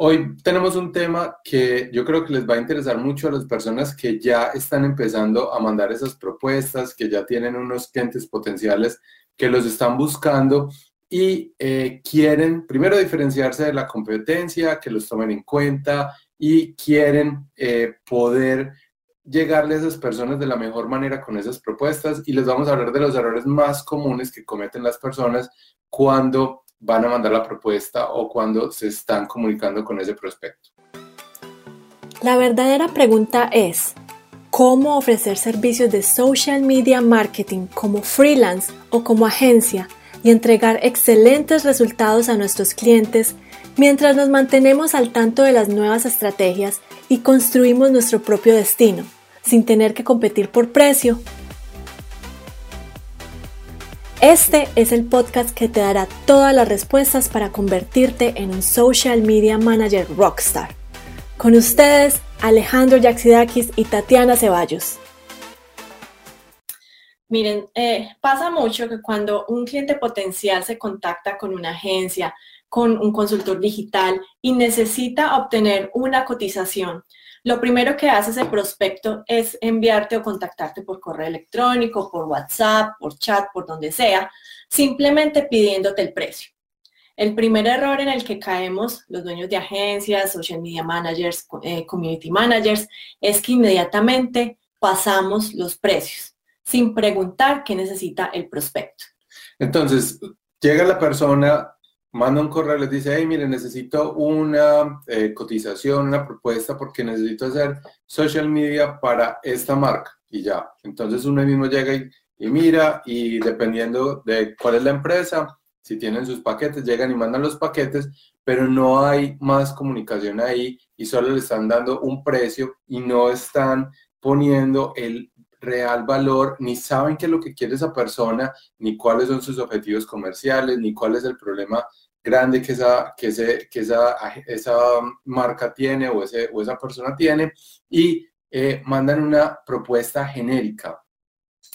Hoy tenemos un tema que yo creo que les va a interesar mucho a las personas que ya están empezando a mandar esas propuestas, que ya tienen unos clientes potenciales que los están buscando y eh, quieren primero diferenciarse de la competencia, que los tomen en cuenta y quieren eh, poder llegarle a esas personas de la mejor manera con esas propuestas. Y les vamos a hablar de los errores más comunes que cometen las personas cuando van a mandar la propuesta o cuando se están comunicando con ese prospecto. La verdadera pregunta es, ¿cómo ofrecer servicios de social media marketing como freelance o como agencia y entregar excelentes resultados a nuestros clientes mientras nos mantenemos al tanto de las nuevas estrategias y construimos nuestro propio destino, sin tener que competir por precio este es el podcast que te dará todas las respuestas para convertirte en un social media manager rockstar. Con ustedes, Alejandro Yaxidakis y Tatiana Ceballos. Miren, eh, pasa mucho que cuando un cliente potencial se contacta con una agencia, con un consultor digital y necesita obtener una cotización, lo primero que hace ese prospecto es enviarte o contactarte por correo electrónico, por WhatsApp, por chat, por donde sea, simplemente pidiéndote el precio. El primer error en el que caemos los dueños de agencias, social media managers, eh, community managers, es que inmediatamente pasamos los precios sin preguntar qué necesita el prospecto. Entonces, llega la persona, manda un correo, les dice, hey, mire, necesito una eh, cotización, una propuesta porque necesito hacer social media para esta marca y ya. Entonces uno mismo llega y, y, mira y dependiendo de cuál es la empresa, si tienen sus paquetes, llegan y mandan los paquetes, pero no hay más comunicación ahí y solo le están dando un precio y no están poniendo el real valor, ni saben qué es lo que quiere esa persona, ni cuáles son sus objetivos comerciales, ni cuál es el problema grande que esa, que ese, que esa, esa marca tiene o, ese, o esa persona tiene, y eh, mandan una propuesta genérica.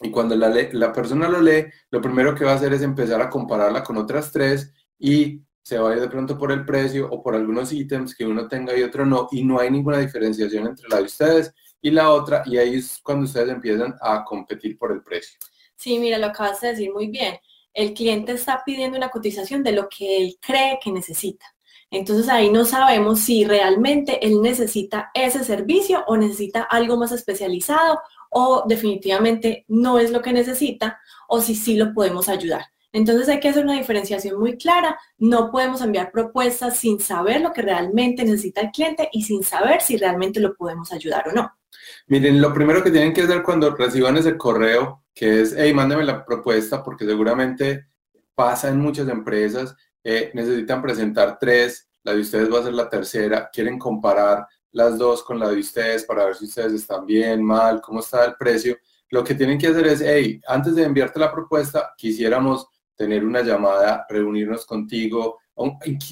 Y cuando la, la persona lo lee, lo primero que va a hacer es empezar a compararla con otras tres y se va de pronto por el precio o por algunos ítems que uno tenga y otro no, y no hay ninguna diferenciación entre la de ustedes y la otra, y ahí es cuando ustedes empiezan a competir por el precio. Sí, mira, lo acabas de decir muy bien. El cliente está pidiendo una cotización de lo que él cree que necesita. Entonces ahí no sabemos si realmente él necesita ese servicio o necesita algo más especializado o definitivamente no es lo que necesita o si sí lo podemos ayudar. Entonces hay que hacer una diferenciación muy clara. No podemos enviar propuestas sin saber lo que realmente necesita el cliente y sin saber si realmente lo podemos ayudar o no. Miren, lo primero que tienen que hacer cuando reciban ese correo, que es, hey, mándeme la propuesta, porque seguramente pasa en muchas empresas, eh, necesitan presentar tres, la de ustedes va a ser la tercera, quieren comparar las dos con la de ustedes para ver si ustedes están bien, mal, cómo está el precio. Lo que tienen que hacer es, hey, antes de enviarte la propuesta, quisiéramos tener una llamada, reunirnos contigo,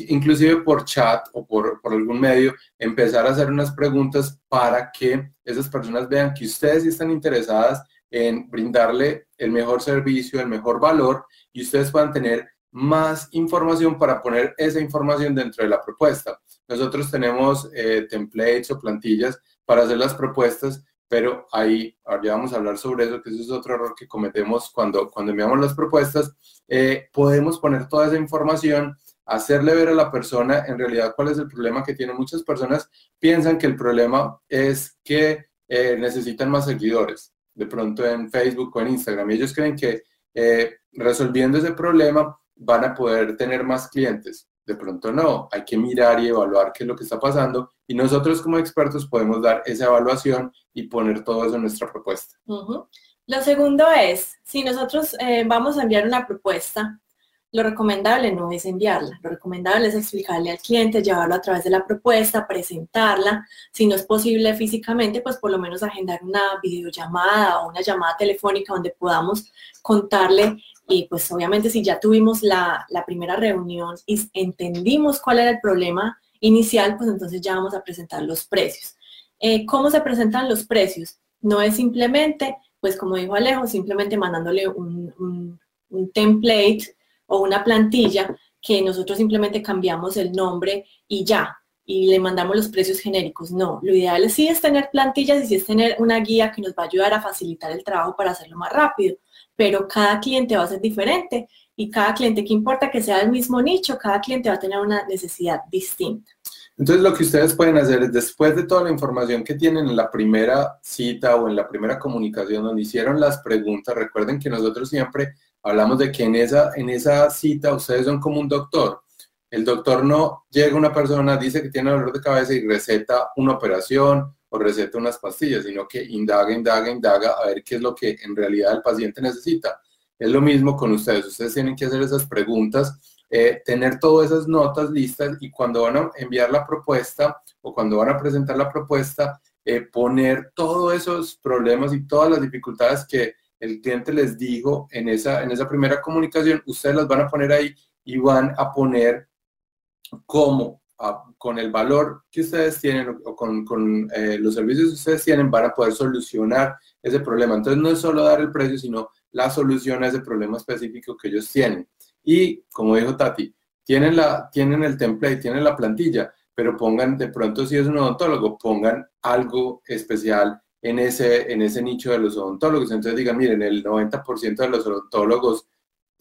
inclusive por chat o por, por, algún medio, empezar a hacer unas preguntas para que esas personas vean que ustedes están interesadas en brindarle el mejor servicio, el mejor valor y ustedes puedan tener más información para poner esa información dentro de la propuesta. Nosotros tenemos eh, templates o plantillas para hacer las propuestas pero ahí, ya vamos a hablar sobre eso, que eso es otro error que cometemos cuando, cuando enviamos las propuestas, eh, podemos poner toda esa información, hacerle ver a la persona en realidad cuál es el problema que tienen. Muchas personas piensan que el problema es que eh, necesitan más seguidores, de pronto en Facebook o en Instagram, y ellos creen que eh, resolviendo ese problema van a poder tener más clientes. De pronto no, hay que mirar y evaluar qué es lo que está pasando y nosotros como expertos podemos dar esa evaluación y poner todo eso en nuestra propuesta. Lo segundo es, si nosotros eh, vamos a enviar una propuesta, lo recomendable no es enviarla, lo recomendable es explicarle al cliente, llevarlo a través de la propuesta, presentarla, si no es posible físicamente, pues por lo menos agendar una videollamada o una llamada telefónica donde podamos contarle y pues obviamente si ya tuvimos la, la primera reunión y entendimos cuál era el problema inicial, pues entonces ya vamos a presentar los precios. Eh, ¿Cómo se presentan los precios? No es simplemente, pues como dijo Alejo, simplemente mandándole un, un, template o una plantilla que nosotros simplemente cambiamos el nombre y ya. y le mandamos los precios genéricos. No, lo ideal sí es tener plantillas y sí es tener una guía que nos va a ayudar a facilitar el trabajo para hacerlo más rápido, pero cada cliente va a ser diferente y cada cliente, que importa que sea el mismo nicho, cada cliente va a tener una necesidad distinta. Entonces lo que ustedes pueden hacer es después de toda la información que tienen en la primera cita o en la primera comunicación donde hicieron las preguntas, recuerden que nosotros siempre hablamos de que en esa, en esa cita ustedes son como un doctor el doctor no llega una persona, dice que tiene dolor de cabeza y receta una operación o receta unas pastillas, sino que indaga, indaga, indaga a ver qué es lo que en realidad el paciente necesita. Es lo mismo con ustedes. Ustedes tienen que hacer esas preguntas, eh, tener todas esas notas listas y cuando van a enviar la propuesta o cuando van a presentar la propuesta, eh, poner todos esos problemas y todas las dificultades que el cliente les dijo en esa, en esa primera comunicación, ustedes las van a poner ahí y van a poner cómo con el valor que ustedes tienen o con, eh, los servicios que ustedes tienen van a poder solucionar ese problema. Entonces no es solo dar el precio, sino la solución a ese problema específico que ellos tienen. Y como dijo Tati, tienen, la, tienen el template, tienen la plantilla, pero pongan de pronto si es un odontólogo, pongan algo especial en ese, en ese nicho de los odontólogos. Entonces digan, miren, el 90% de los odontólogos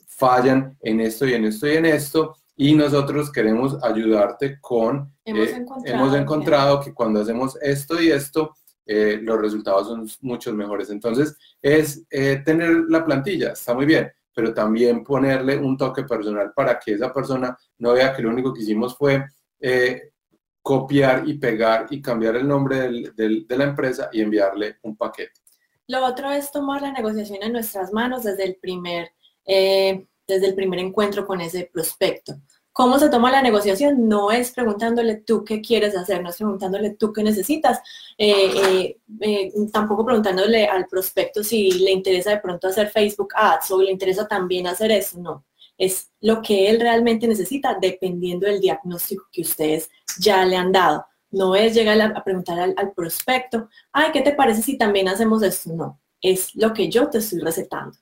fallan en esto y en esto y en esto, y nosotros queremos ayudarte con, hemos, eh, encontrado, hemos encontrado que cuando hacemos esto y esto, eh, los resultados son muchos mejores. Entonces, es eh, tener la plantilla, está muy bien, pero también ponerle un toque personal para que esa persona no vea que lo único que hicimos fue copiar y pegar y cambiar el nombre del, del, de la empresa y enviarle un paquete. Lo otro es tomar la negociación en nuestras manos desde el primer desde el primer encuentro con ese prospecto. ¿Cómo se toma la negociación? No es preguntándole tú qué quieres hacer, no es preguntándole tú qué necesitas, eh, eh, eh, tampoco preguntándole al prospecto si le interesa de pronto hacer Facebook Ads o le interesa también hacer eso, no. Es lo que él realmente necesita dependiendo del diagnóstico que ustedes ya le han dado. No es llegar a, preguntar al, al prospecto, ay, ¿qué te parece si también hacemos esto? No, es lo que yo te estoy recetando.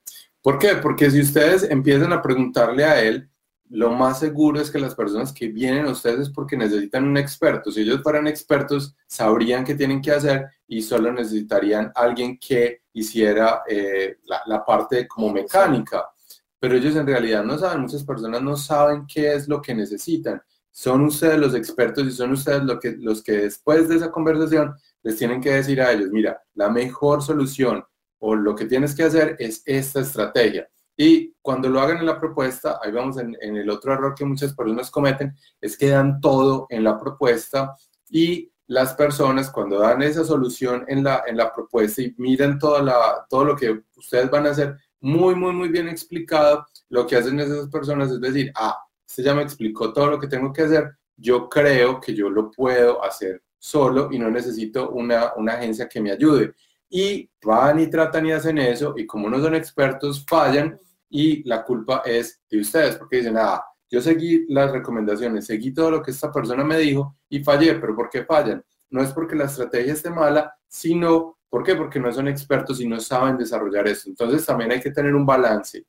¿Por qué? Porque si ustedes empiezan a preguntarle a él, lo más seguro es que las personas que vienen a ustedes es porque necesitan un experto. Si ellos fueran expertos, sabrían qué tienen que hacer y solo necesitarían alguien que hiciera eh, la, parte como mecánica. Pero ellos en realidad no saben, muchas personas no saben qué es lo que necesitan. Son ustedes los expertos y son ustedes lo que, los que después de esa conversación les tienen que decir a ellos, mira, la mejor solución o lo que tienes que hacer es esta estrategia. Y cuando lo hagan en la propuesta, ahí vamos en, el otro error que muchas personas cometen, es que dan todo en la propuesta y las personas cuando dan esa solución en la, en la propuesta y miran toda la, todo lo que ustedes van a hacer muy, muy, muy bien explicado, lo que hacen esas personas es decir, ah, este ya me explicó todo lo que tengo que hacer, yo creo que yo lo puedo hacer solo y no necesito una, una agencia que me ayude y van y tratan y hacen eso y como no son expertos fallan y la culpa es de ustedes porque dicen, ah, yo seguí las recomendaciones, seguí todo lo que esta persona me dijo y fallé, pero ¿por qué fallan? No es porque la estrategia esté mala, sino, ¿por qué? Porque no son expertos y no saben desarrollar eso. Entonces también hay que tener un balance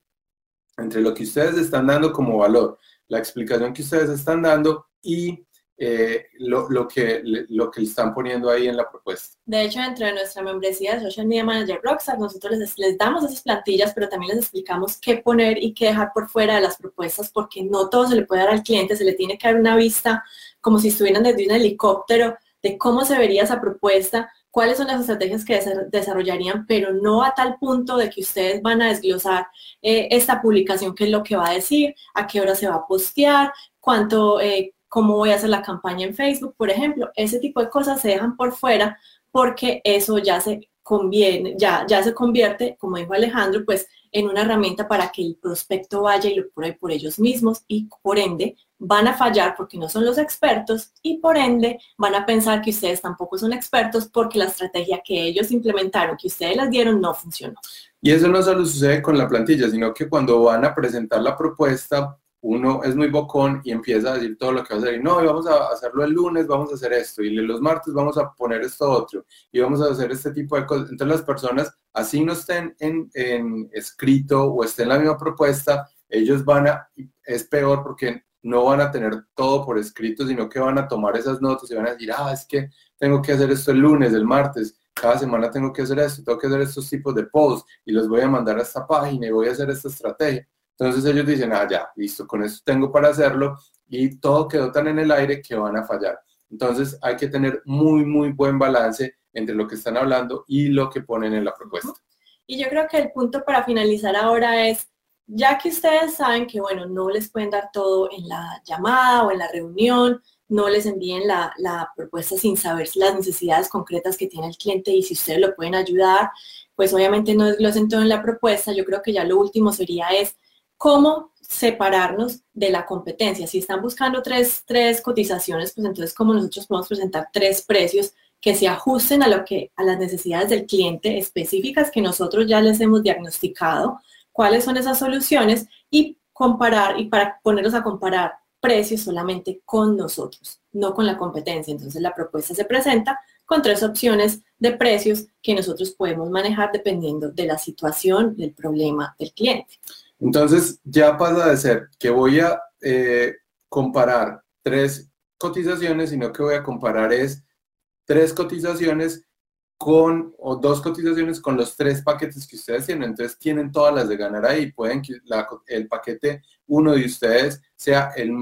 entre lo que ustedes están dando como valor, la explicación que ustedes están dando y eh, lo, lo, que, lo que están poniendo ahí en la propuesta. De hecho, dentro de nuestra membresía de Social Media Manager Rockstar, nosotros les, les, damos esas plantillas, pero también les explicamos qué poner y qué dejar por fuera de las propuestas, porque no todo se le puede dar al cliente, se le tiene que dar una vista como si estuvieran desde un helicóptero de cómo se vería esa propuesta, cuáles son las estrategias que desarrollarían, pero no a tal punto de que ustedes van a desglosar eh, esta publicación, qué es lo que va a decir, a qué hora se va a postear, cuánto, eh, cómo voy a hacer la campaña en Facebook, por ejemplo. Ese tipo de cosas se dejan por fuera porque eso ya se conviene, ya, ya se convierte, como dijo Alejandro, pues en una herramienta para que el prospecto vaya y lo pruebe por ellos mismos y por ende van a fallar porque no son los expertos y por ende van a pensar que ustedes tampoco son expertos porque la estrategia que ellos implementaron, que ustedes les dieron, no funcionó. Y eso no solo sucede con la plantilla, sino que cuando van a presentar la propuesta, uno es muy bocón y empieza a decir todo lo que va a hacer. Y no, vamos a hacerlo el lunes, vamos a hacer esto. Y los martes vamos a poner esto otro. Y vamos a hacer este tipo de cosas. Entonces las personas, así no estén en, escrito o estén la misma propuesta, ellos van a, es peor porque no van a tener todo por escrito, sino que van a tomar esas notas y van a decir, ah, es que tengo que hacer esto el lunes, el martes, cada semana tengo que hacer esto, tengo que hacer estos tipos de posts y los voy a mandar a esta página y voy a hacer esta estrategia. Entonces ellos dicen, ah, ya, listo, con esto tengo para hacerlo y todo quedó tan en el aire que van a fallar. Entonces hay que tener muy, muy buen balance entre lo que están hablando y lo que ponen en la propuesta. Y yo creo que el punto para finalizar ahora es, ya que ustedes saben que, bueno, no les pueden dar todo en la llamada o en la reunión, no les envíen la, propuesta sin saber las necesidades concretas que tiene el cliente y si ustedes lo pueden ayudar, pues obviamente no desglosen todo en la propuesta. Yo creo que ya lo último sería es cómo separarnos de la competencia. Si están buscando tres, tres cotizaciones, pues entonces cómo nosotros podemos presentar tres precios que se ajusten a lo que a las necesidades del cliente específicas que nosotros ya les hemos diagnosticado, cuáles son esas soluciones y comparar y para ponerlos a comparar precios solamente con nosotros, no con la competencia. Entonces la propuesta se presenta con tres opciones de precios que nosotros podemos manejar dependiendo de la situación, del problema del cliente. Entonces ya pasa de ser que voy a eh, comparar tres cotizaciones, sino que voy a comparar es tres cotizaciones con, o dos cotizaciones con los tres paquetes que ustedes tienen. Entonces tienen todas las de ganar ahí. Pueden que el paquete uno de ustedes sea el,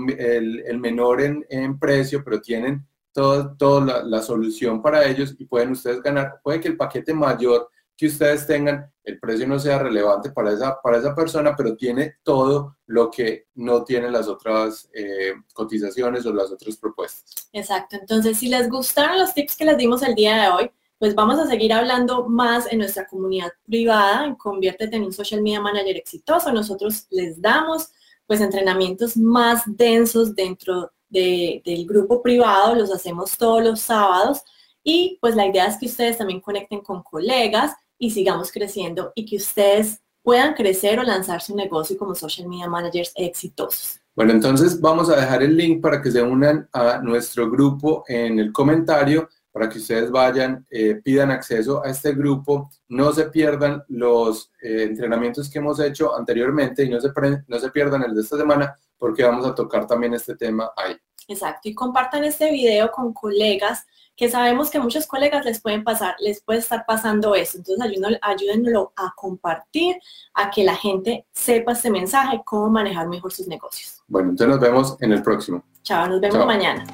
menor en, precio, pero tienen toda la, la, solución para ellos y pueden ustedes ganar. Puede que el paquete mayor que ustedes tengan, el precio no sea relevante para esa, para esa persona, pero tiene todo lo que no tienen las otras eh, cotizaciones o las otras propuestas. Exacto. Entonces, si les gustaron los tips que les dimos el día de hoy, pues vamos a seguir hablando más en nuestra comunidad privada, en Conviértete en un Social Media Manager exitoso. Nosotros les damos pues entrenamientos más densos dentro del grupo privado, los hacemos todos los sábados y pues la idea es que ustedes también conecten con colegas y sigamos creciendo y que ustedes puedan crecer o lanzar su negocio como social media managers exitosos. Bueno, entonces vamos a dejar el link para que se unan a nuestro grupo en el comentario, para que ustedes vayan, eh, pidan acceso a este grupo, no se pierdan los eh, entrenamientos que hemos hecho anteriormente y no se, no se pierdan el de esta semana porque vamos a tocar también este tema ahí. Exacto, y compartan este video con colegas que sabemos que muchos colegas les pueden pasar, les puede estar pasando eso. Entonces ayúdenlo a compartir, a que la gente sepa este mensaje, cómo manejar mejor sus negocios. Bueno, entonces nos vemos en el próximo. Chao, nos vemos mañana.